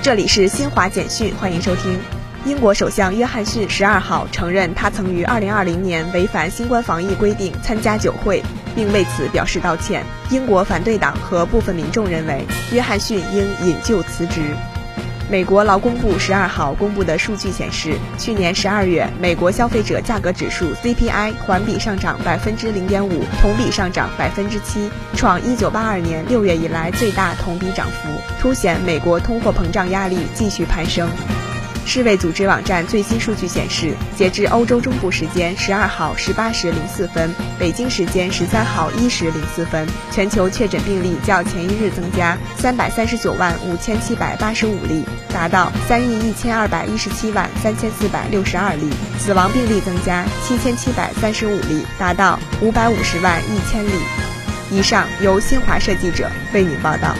这里是新华简讯，欢迎收听。英国首相约翰逊十二号承认，他曾于二零二零年违反新冠防疫规定参加酒会，并为此表示道歉。英国反对党和部分民众认为，约翰逊应引咎辞职。美国劳工部十二号公布的数据显示，去年十二月美国消费者价格指数 CPI 环比上涨百分之零点五，同比上涨百分之七，创一九八二年六月以来最大同比涨幅，凸显美国通货膨胀压力继续攀升。世卫组织网站最新数据显示，截至欧洲中部时间十二号十八时零四分，北京时间十三号一时零四分，全球确诊病例较前一日增加三百三十九万五千七百八十五例，达到三亿一千二百一十七万三千四百六十二例；死亡病例增加七千七百三十五例，达到五百五十万一千例。以上由新华社记者为您报道。